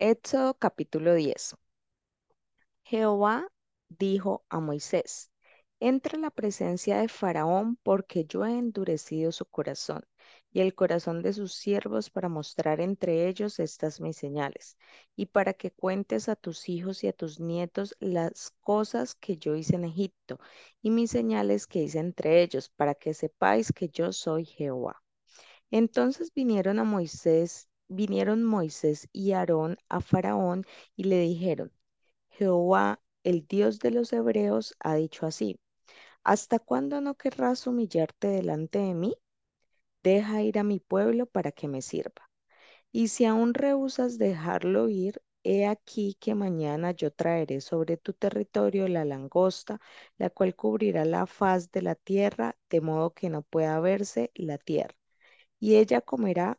Éxodo capítulo 10. Jehová dijo a Moisés, entra a la presencia de Faraón porque yo he endurecido su corazón y el corazón de sus siervos para mostrar entre ellos estas mis señales y para que cuentes a tus hijos y a tus nietos las cosas que yo hice en Egipto y mis señales que hice entre ellos para que sepáis que yo soy Jehová. Entonces vinieron a Moisés, vinieron Moisés y Aarón a Faraón y le dijeron, Jehová, el Dios de los hebreos, ha dicho así, ¿hasta cuándo no querrás humillarte delante de mí? Deja ir a mi pueblo para que me sirva. Y si aún rehusas dejarlo ir, he aquí que mañana yo traeré sobre tu territorio la langosta, la cual cubrirá la faz de la tierra, de modo que no pueda verse la tierra y ella comerá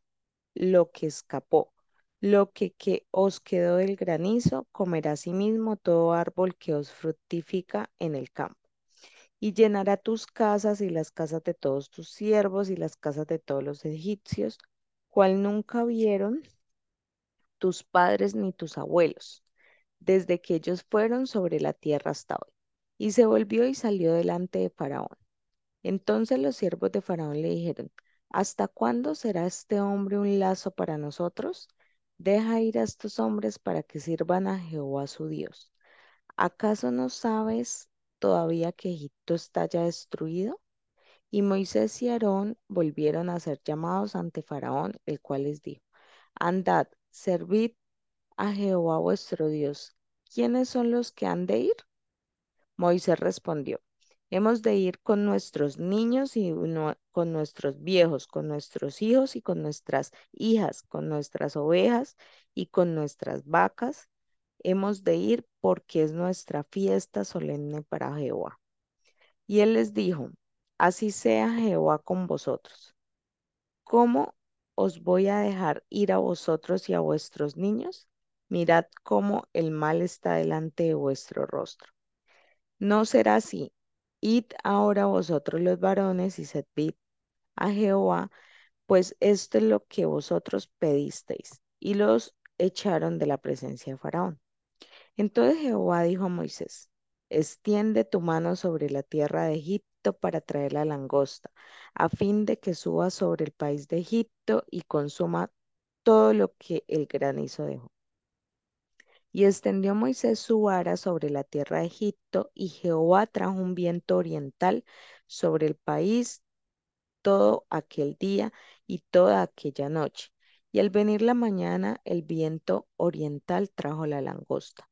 lo que escapó. Lo que, que os quedó del granizo, comerá asimismo todo árbol que os fructifica en el campo. Y llenará tus casas y las casas de todos tus siervos y las casas de todos los egipcios, cual nunca vieron tus padres ni tus abuelos, desde que ellos fueron sobre la tierra hasta hoy. Y se volvió y salió delante de Faraón. Entonces los siervos de Faraón le dijeron, ¿Hasta cuándo será este hombre un lazo para nosotros? Deja ir a estos hombres para que sirvan a Jehová su Dios. ¿Acaso no sabes todavía que Egipto está ya destruido? Y Moisés y Aarón volvieron a ser llamados ante Faraón, el cual les dijo, Andad, servid a Jehová vuestro Dios. ¿Quiénes son los que han de ir? Moisés respondió, Hemos de ir con nuestros niños y con nuestros viejos, con nuestros hijos y con nuestras hijas, con nuestras ovejas y con nuestras vacas. Hemos de ir porque es nuestra fiesta solemne para Jehová. Y él les dijo, así sea Jehová con vosotros. ¿Cómo os voy a dejar ir a vosotros y a vuestros niños? Mirad cómo el mal está delante de vuestro rostro. No será así, Id ahora vosotros los varones y servid a Jehová, pues esto es lo que vosotros pedisteis. Y los echaron de la presencia de Faraón. Entonces Jehová dijo a Moisés, extiende tu mano sobre la tierra de Egipto para traer la langosta, a fin de que suba sobre el país de Egipto y consuma todo lo que el granizo dejó. Y extendió Moisés su vara sobre la tierra de Egipto, y Jehová trajo un viento oriental sobre el país todo aquel día y toda aquella noche. Y al venir la mañana, el viento oriental trajo la langosta.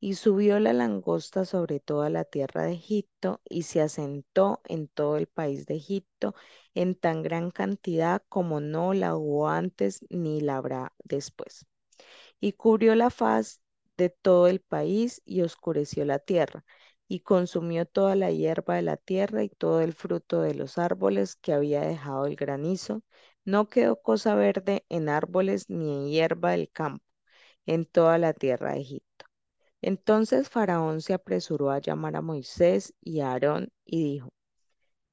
Y subió la langosta sobre toda la tierra de Egipto y se asentó en todo el país de Egipto en tan gran cantidad como no la hubo antes ni la habrá después. Y cubrió la faz de todo el país y oscureció la tierra, y consumió toda la hierba de la tierra y todo el fruto de los árboles que había dejado el granizo. No quedó cosa verde en árboles ni en hierba del campo, en toda la tierra de Egipto. Entonces Faraón se apresuró a llamar a Moisés y a Aarón y dijo,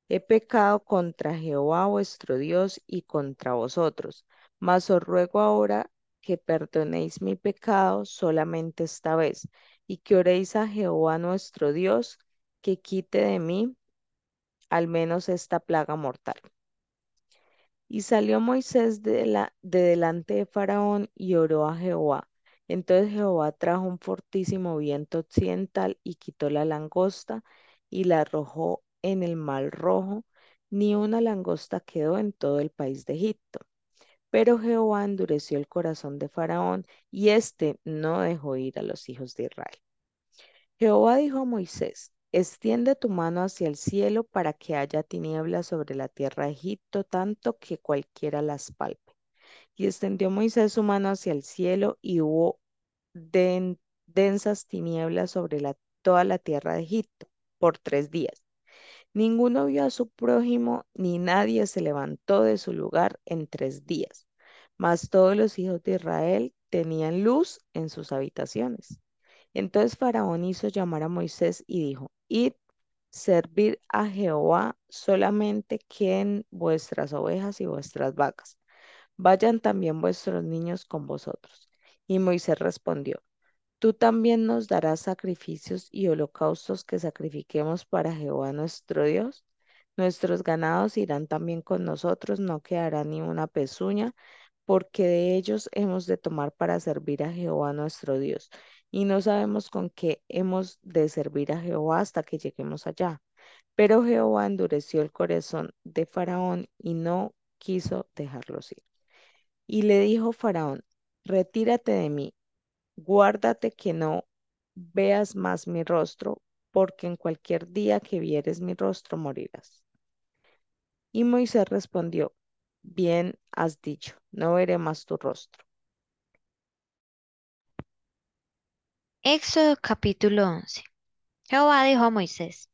He pecado contra Jehová vuestro Dios y contra vosotros, mas os ruego ahora que perdonéis mi pecado solamente esta vez y que oréis a Jehová nuestro Dios que quite de mí al menos esta plaga mortal. Y salió Moisés de, la, de delante de Faraón y oró a Jehová. Entonces Jehová trajo un fortísimo viento occidental y quitó la langosta y la arrojó en el mar rojo. Ni una langosta quedó en todo el país de Egipto. Pero Jehová endureció el corazón de Faraón y éste no dejó ir a los hijos de Israel. Jehová dijo a Moisés, extiende tu mano hacia el cielo para que haya tinieblas sobre la tierra de Egipto, tanto que cualquiera las palpe. Y extendió Moisés su mano hacia el cielo y hubo densas tinieblas sobre toda la tierra de Egipto por tres días. Ninguno vio a su prójimo, ni nadie se levantó de su lugar en tres días. Mas todos los hijos de Israel tenían luz en sus habitaciones. Entonces Faraón hizo llamar a Moisés y dijo, Id, servir a Jehová solamente quien vuestras ovejas y vuestras vacas. Vayan también vuestros niños con vosotros. Y Moisés respondió, Tú también nos darás sacrificios y holocaustos que sacrifiquemos para Jehová nuestro Dios. Nuestros ganados irán también con nosotros, no quedará ni una pezuña, porque de ellos hemos de tomar para servir a Jehová nuestro Dios. Y no sabemos con qué hemos de servir a Jehová hasta que lleguemos allá. Pero Jehová endureció el corazón de Faraón y no quiso dejarlos ir. Y le dijo Faraón, retírate de mí, guárdate que no veas más mi rostro, porque en cualquier día que vieres mi rostro morirás. Y Moisés respondió, bien has dicho, no veré más tu rostro. Éxodo capítulo 11. Jehová dijo a Moisés,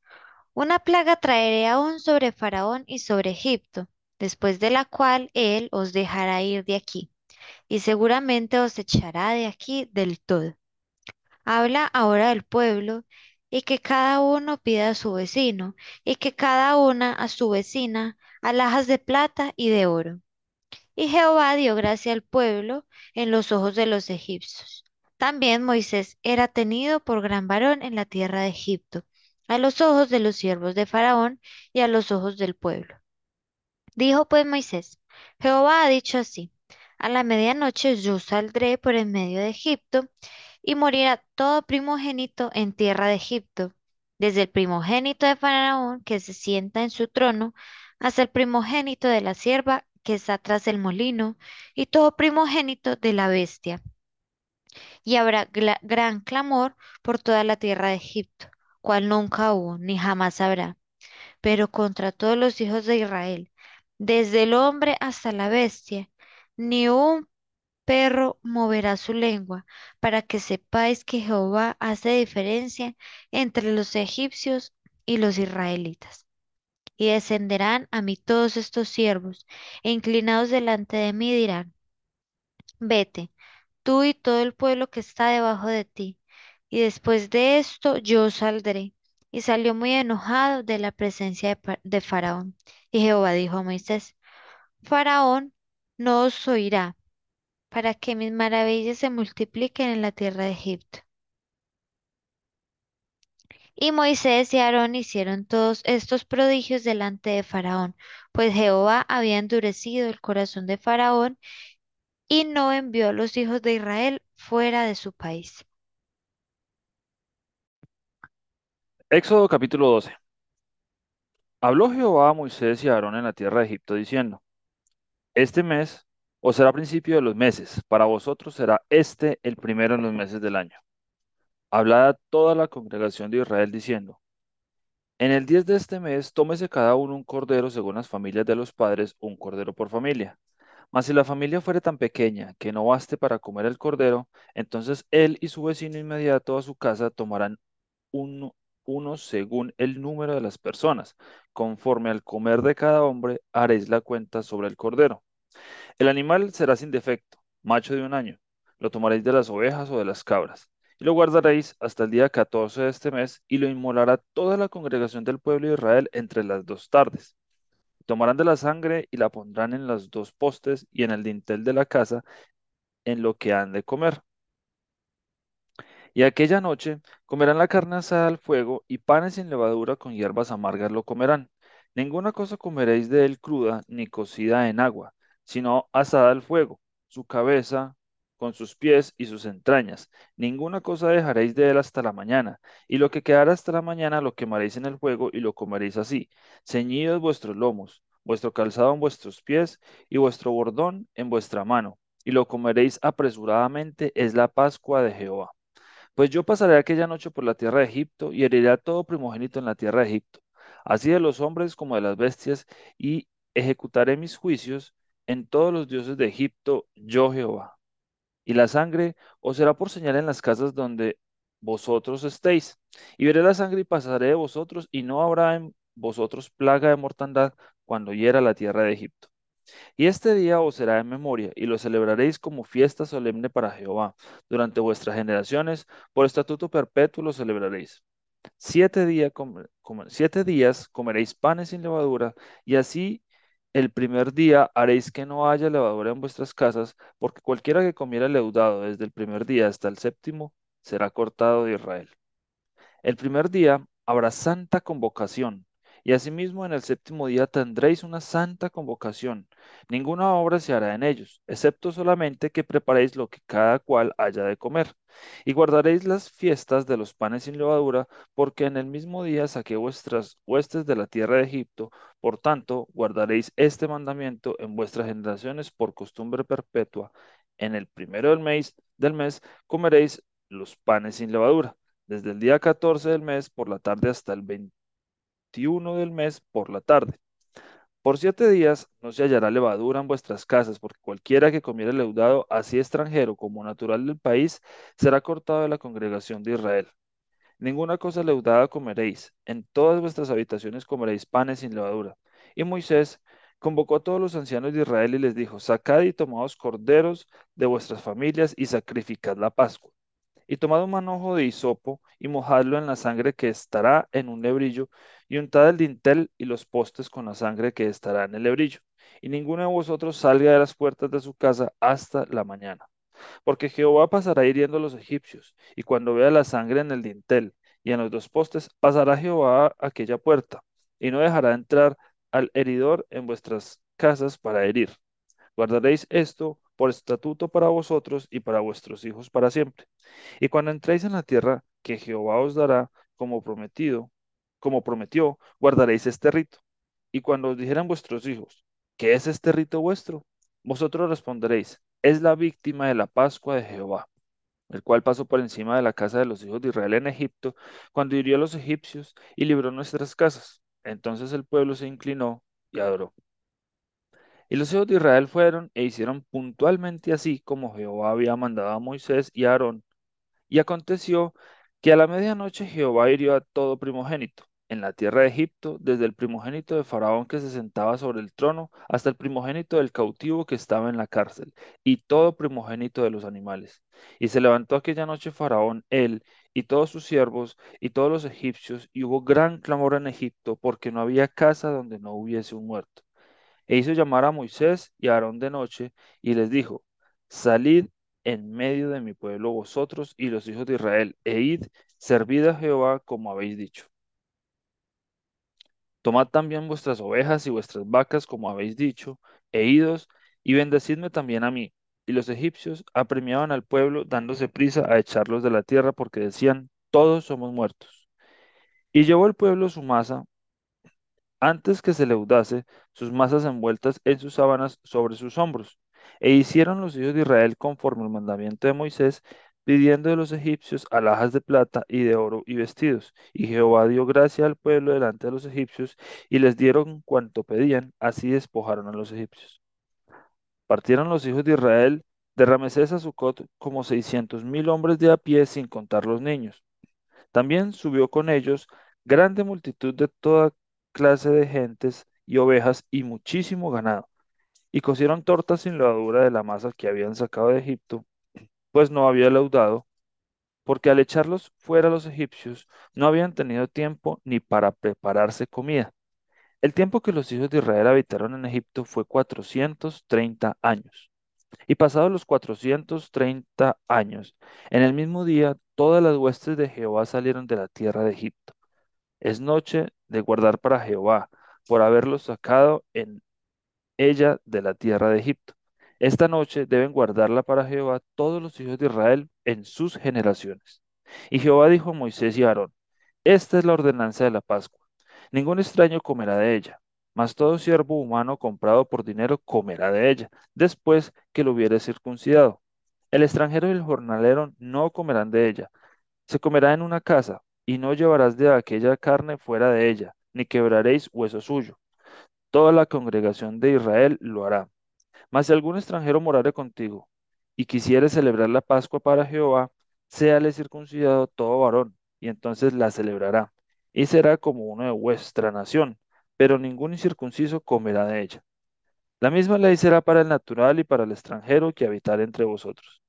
Una plaga traeré aún sobre Faraón y sobre Egipto, después de la cual él os dejará ir de aquí, y seguramente os echará de aquí del todo. Habla ahora al pueblo, y que cada uno pida a su vecino, y que cada una a su vecina alhajas de plata y de oro. Y Jehová dio gracia al pueblo en los ojos de los egipcios. También Moisés era tenido por gran varón en la tierra de Egipto, a los ojos de los siervos de Faraón y a los ojos del pueblo. Dijo pues Moisés, Jehová ha dicho así, a la medianoche yo saldré por en medio de Egipto, y morirá todo primogénito en tierra de Egipto, desde el primogénito de Faraón que se sienta en su trono, hasta el primogénito de la sierva que está tras el molino, y todo primogénito de la bestia. Y habrá gran clamor por toda la tierra de Egipto, cual nunca hubo, ni jamás habrá. Pero contra todos los hijos de Israel, desde el hombre hasta la bestia, ni un perro moverá su lengua, para que sepáis que Jehová hace diferencia entre los egipcios y los israelitas. Y descenderán a mí todos estos siervos, e inclinados delante de mí dirán, vete, tú y todo el pueblo que está debajo de ti, y después de esto yo saldré. Y salió muy enojado de la presencia de, de Faraón. Y Jehová dijo a Moisés, Faraón no os oirá, para que mis maravillas se multipliquen en la tierra de Egipto. Y Moisés y Aarón hicieron todos estos prodigios delante de Faraón, pues Jehová había endurecido el corazón de Faraón y no envió a los hijos de Israel fuera de su país. Éxodo capítulo 12. Habló Jehová a Moisés y a Aarón en la tierra de Egipto diciendo, Este mes os será principio de los meses, para vosotros será este el primero en los meses del año. Hablad toda la congregación de Israel diciendo, En el 10 de este mes tómese cada uno un cordero según las familias de los padres, un cordero por familia. Mas si la familia fuere tan pequeña que no baste para comer el cordero, entonces él y su vecino inmediato a su casa tomarán uno según el número de las personas. Conforme al comer de cada hombre, haréis la cuenta sobre el cordero. El animal será sin defecto, macho de un año. Lo tomaréis de las ovejas o de las cabras, y lo guardaréis hasta el día 14 de este mes, y lo inmolará toda la congregación del pueblo de Israel entre las dos tardes. Tomarán de la sangre y la pondrán en los dos postes y en el dintel de la casa, en lo que han de comer. Y aquella noche comerán la carne asada al fuego y panes sin levadura con hierbas amargas lo comerán. Ninguna cosa comeréis de él cruda ni cocida en agua, sino asada al fuego, su cabeza con sus pies y sus entrañas. Ninguna cosa dejaréis de él hasta la mañana, y lo que quedara hasta la mañana lo quemaréis en el fuego y lo comeréis así. Ceñidos vuestros lomos, vuestro calzado en vuestros pies y vuestro bordón en vuestra mano, y lo comeréis apresuradamente, es la Pascua de Jehová. Pues yo pasaré aquella noche por la tierra de Egipto y heriré a todo primogénito en la tierra de Egipto, así de los hombres como de las bestias, y ejecutaré mis juicios en todos los dioses de Egipto, yo Jehová. Y la sangre os será por señal en las casas donde vosotros estéis. Y veré la sangre y pasaré de vosotros, y no habrá en vosotros plaga de mortandad cuando hiera la tierra de Egipto. Y este día os será en memoria, y lo celebraréis como fiesta solemne para Jehová. Durante vuestras generaciones, por estatuto perpetuo lo celebraréis. Siete, siete días comeréis panes sin levadura, y así el primer día haréis que no haya levadura en vuestras casas, porque cualquiera que comiera leudado desde el primer día hasta el séptimo será cortado de Israel. El primer día habrá santa convocación, y asimismo en el séptimo día tendréis una santa convocación. Ninguna obra se hará en ellos, excepto solamente que preparéis lo que cada cual haya de comer. Y guardaréis las fiestas de los panes sin levadura, porque en el mismo día saqué vuestras huestes de la tierra de Egipto. Por tanto, guardaréis este mandamiento en vuestras generaciones por costumbre perpetua. En el primero del mes, del mes comeréis los panes sin levadura desde el día 14 del mes por la tarde hasta el 21 del mes por la tarde. Por siete días no se hallará levadura en vuestras casas, porque cualquiera que comiere leudado, así extranjero como natural del país, será cortado de la congregación de Israel. Ninguna cosa leudada comeréis, en todas vuestras habitaciones comeréis panes sin levadura. Y Moisés convocó a todos los ancianos de Israel y les dijo, sacad y tomaos corderos de vuestras familias y sacrificad la Pascua y tomad un manojo de hisopo y mojadlo en la sangre que estará en un lebrillo, y untad el dintel y los postes con la sangre que estará en el lebrillo. Y ninguno de vosotros salga de las puertas de su casa hasta la mañana. Porque Jehová pasará hiriendo a los egipcios, y cuando vea la sangre en el dintel y en los dos postes, pasará Jehová a aquella puerta, y no dejará entrar al heridor en vuestras casas para herir. Guardaréis esto por estatuto para vosotros y para vuestros hijos para siempre. Y cuando entréis en la tierra que Jehová os dará como prometido, como prometió, guardaréis este rito. Y cuando os dijeran vuestros hijos, ¿qué es este rito vuestro? Vosotros responderéis, es la víctima de la Pascua de Jehová, el cual pasó por encima de la casa de los hijos de Israel en Egipto, cuando hirió a los egipcios y libró nuestras casas. Entonces el pueblo se inclinó y adoró. Y los hijos de Israel fueron e hicieron puntualmente así como Jehová había mandado a Moisés y a Aarón. Y aconteció que a la medianoche Jehová hirió a todo primogénito en la tierra de Egipto, desde el primogénito de Faraón que se sentaba sobre el trono, hasta el primogénito del cautivo que estaba en la cárcel, y todo primogénito de los animales. Y se levantó aquella noche Faraón, él, y todos sus siervos, y todos los egipcios, y hubo gran clamor en Egipto, porque no había casa donde no hubiese un muerto. E hizo llamar a Moisés y a Aarón de noche y les dijo, salid en medio de mi pueblo vosotros y los hijos de Israel, e id, servid a Jehová como habéis dicho. Tomad también vuestras ovejas y vuestras vacas como habéis dicho, e idos, y bendecidme también a mí. Y los egipcios apremiaban al pueblo dándose prisa a echarlos de la tierra porque decían, todos somos muertos. Y llevó el pueblo su masa antes que se leudase sus masas envueltas en sus sábanas sobre sus hombros. E hicieron los hijos de Israel conforme al mandamiento de Moisés, pidiendo de los egipcios alhajas de plata y de oro y vestidos. Y Jehová dio gracia al pueblo delante de los egipcios, y les dieron cuanto pedían, así despojaron a los egipcios. Partieron los hijos de Israel de Ramesés a Sucot como seiscientos mil hombres de a pie, sin contar los niños. También subió con ellos grande multitud de toda clase de gentes y ovejas y muchísimo ganado. Y cocieron tortas sin levadura de la masa que habían sacado de Egipto, pues no había leudado, porque al echarlos fuera los egipcios no habían tenido tiempo ni para prepararse comida. El tiempo que los hijos de Israel habitaron en Egipto fue cuatrocientos treinta años. Y pasados los cuatrocientos treinta años, en el mismo día todas las huestes de Jehová salieron de la tierra de Egipto. Es noche de guardar para Jehová, por haberlos sacado en ella de la tierra de Egipto. Esta noche deben guardarla para Jehová todos los hijos de Israel en sus generaciones. Y Jehová dijo a Moisés y a Aarón, esta es la ordenanza de la Pascua. Ningún extraño comerá de ella, mas todo siervo humano comprado por dinero comerá de ella, después que lo hubiere circuncidado. El extranjero y el jornalero no comerán de ella. Se comerá en una casa, y no llevarás de aquella carne fuera de ella, ni quebraréis hueso suyo. Toda la congregación de Israel lo hará. Mas si algún extranjero morare contigo, y quisiere celebrar la Pascua para Jehová, séale circuncidado todo varón, y entonces la celebrará, y será como uno de vuestra nación, pero ningún incircunciso comerá de ella. La misma ley será para el natural y para el extranjero que habitar entre vosotros.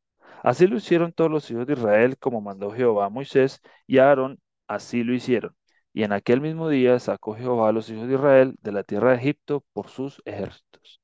Así lo hicieron todos los hijos de Israel, como mandó Jehová a Moisés y a Aarón, así lo hicieron. Y en aquel mismo día sacó Jehová a los hijos de Israel de la tierra de Egipto por sus ejércitos.